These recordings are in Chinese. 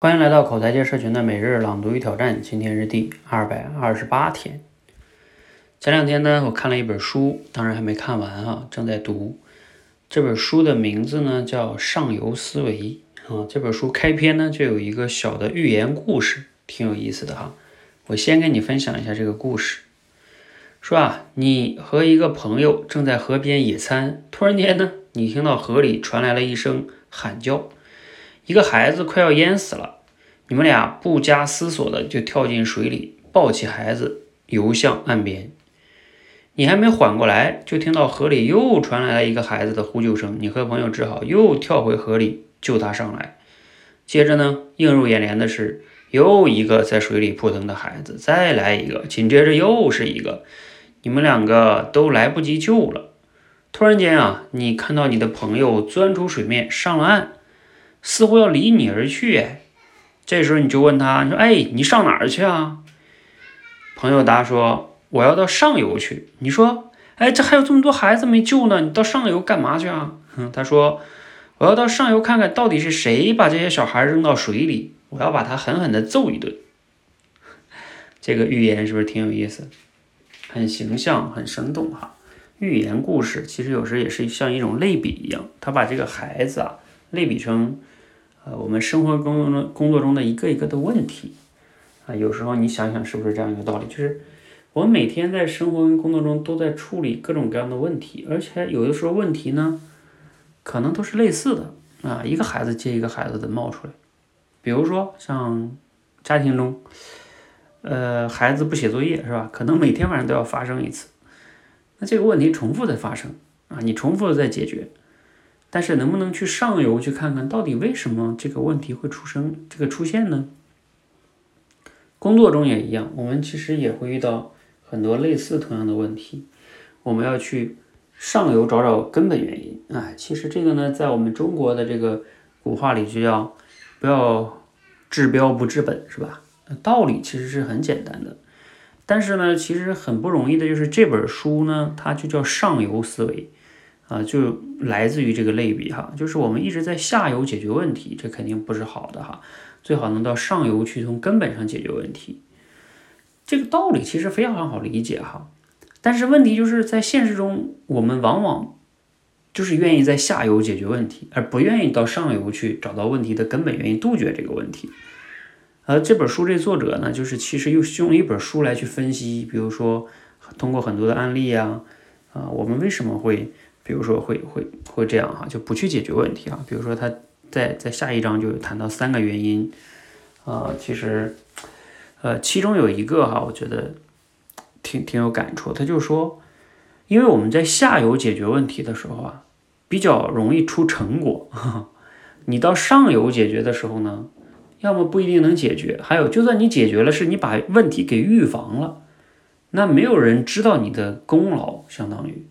欢迎来到口才界社群的每日朗读与挑战，今天是第二百二十八天。前两天呢，我看了一本书，当然还没看完啊，正在读。这本书的名字呢叫《上游思维》啊。这本书开篇呢就有一个小的寓言故事，挺有意思的哈。我先跟你分享一下这个故事。说啊，你和一个朋友正在河边野餐，突然间呢，你听到河里传来了一声喊叫。一个孩子快要淹死了，你们俩不加思索的就跳进水里，抱起孩子游向岸边。你还没缓过来，就听到河里又传来了一个孩子的呼救声。你和朋友只好又跳回河里救他上来。接着呢，映入眼帘的是又一个在水里扑腾的孩子，再来一个，紧接着又是一个，你们两个都来不及救了。突然间啊，你看到你的朋友钻出水面上了岸。似乎要离你而去，这时候你就问他，你说，哎，你上哪儿去啊？朋友答说，我要到上游去。你说，哎，这还有这么多孩子没救呢，你到上游干嘛去啊？哼，他说，我要到上游看看到底是谁把这些小孩扔到水里，我要把他狠狠地揍一顿。这个寓言是不是挺有意思？很形象，很生动哈。寓言故事其实有时也是像一种类比一样，他把这个孩子啊。类比成，呃，我们生活工作工作中的一个一个的问题，啊，有时候你想想是不是这样一个道理？就是我们每天在生活跟工作中都在处理各种各样的问题，而且有的时候问题呢，可能都是类似的啊，一个孩子接一个孩子的冒出来。比如说像家庭中，呃，孩子不写作业是吧？可能每天晚上都要发生一次，那这个问题重复的发生啊，你重复的在解决。但是能不能去上游去看看到底为什么这个问题会出生这个出现呢？工作中也一样，我们其实也会遇到很多类似同样的问题，我们要去上游找找根本原因。哎，其实这个呢，在我们中国的这个古话里就叫不要治标不治本，是吧？道理其实是很简单的，但是呢，其实很不容易的就是这本书呢，它就叫上游思维。啊，就来自于这个类比哈，就是我们一直在下游解决问题，这肯定不是好的哈，最好能到上游去从根本上解决问题。这个道理其实非常好理解哈，但是问题就是在现实中，我们往往就是愿意在下游解决问题，而不愿意到上游去找到问题的根本原因，杜绝这个问题。而这本书这作者呢，就是其实又用一本书来去分析，比如说通过很多的案例呀，啊，我们为什么会。比如说会会会这样哈，就不去解决问题啊。比如说他在在下一章就谈到三个原因啊，其实呃其中有一个哈，我觉得挺挺有感触。他就说，因为我们在下游解决问题的时候啊，比较容易出成果。你到上游解决的时候呢，要么不一定能解决，还有就算你解决了，是你把问题给预防了，那没有人知道你的功劳，相当于。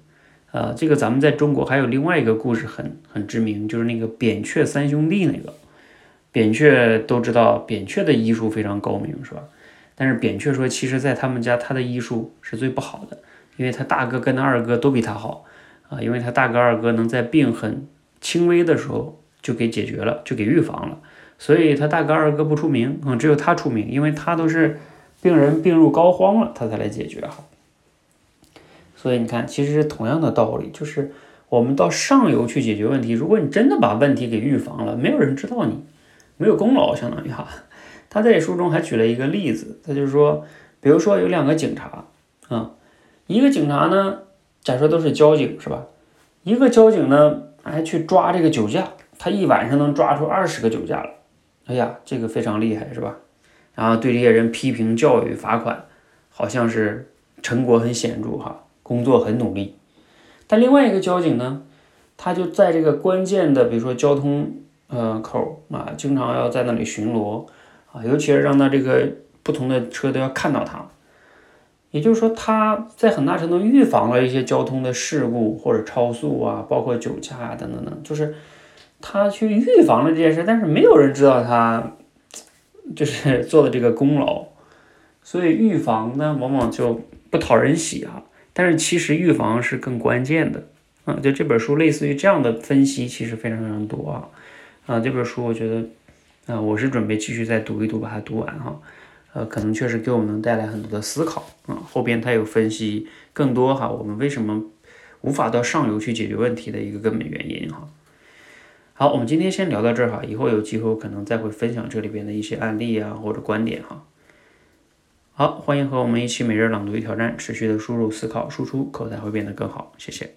呃，这个咱们在中国还有另外一个故事很很知名，就是那个扁鹊三兄弟那个。扁鹊都知道，扁鹊的医术非常高明，是吧？但是扁鹊说，其实，在他们家，他的医术是最不好的，因为他大哥跟他二哥都比他好啊，因为他大哥二哥能在病很轻微的时候就给解决了，就给预防了，所以他大哥二哥不出名嗯，只有他出名，因为他都是病人病入膏肓了，他才来解决哈。所以你看，其实是同样的道理，就是我们到上游去解决问题。如果你真的把问题给预防了，没有人知道你没有功劳，相当于哈。他在书中还举了一个例子，他就是说，比如说有两个警察啊，一个警察呢，假设都是交警是吧？一个交警呢，还去抓这个酒驾，他一晚上能抓出二十个酒驾了，哎呀，这个非常厉害是吧？然后对这些人批评教育罚款，好像是成果很显著哈。工作很努力，但另外一个交警呢，他就在这个关键的，比如说交通呃口啊，经常要在那里巡逻啊，尤其是让他这个不同的车都要看到他，也就是说他在很大程度预防了一些交通的事故或者超速啊，包括酒驾啊等等等，就是他去预防了这件事，但是没有人知道他就是 做的这个功劳，所以预防呢往往就不讨人喜啊。但是其实预防是更关键的，啊，就这本书类似于这样的分析，其实非常非常多啊，啊，这本书我觉得，啊，我是准备继续再读一读，把它读完哈。呃，可能确实给我们能带来很多的思考啊。后边他有分析更多哈，我们为什么无法到上游去解决问题的一个根本原因哈。好，我们今天先聊到这儿哈，以后有机会可能再会分享这里边的一些案例啊或者观点哈。好，欢迎和我们一起每日朗读与挑战，持续的输入、思考、输出，口才会变得更好。谢谢。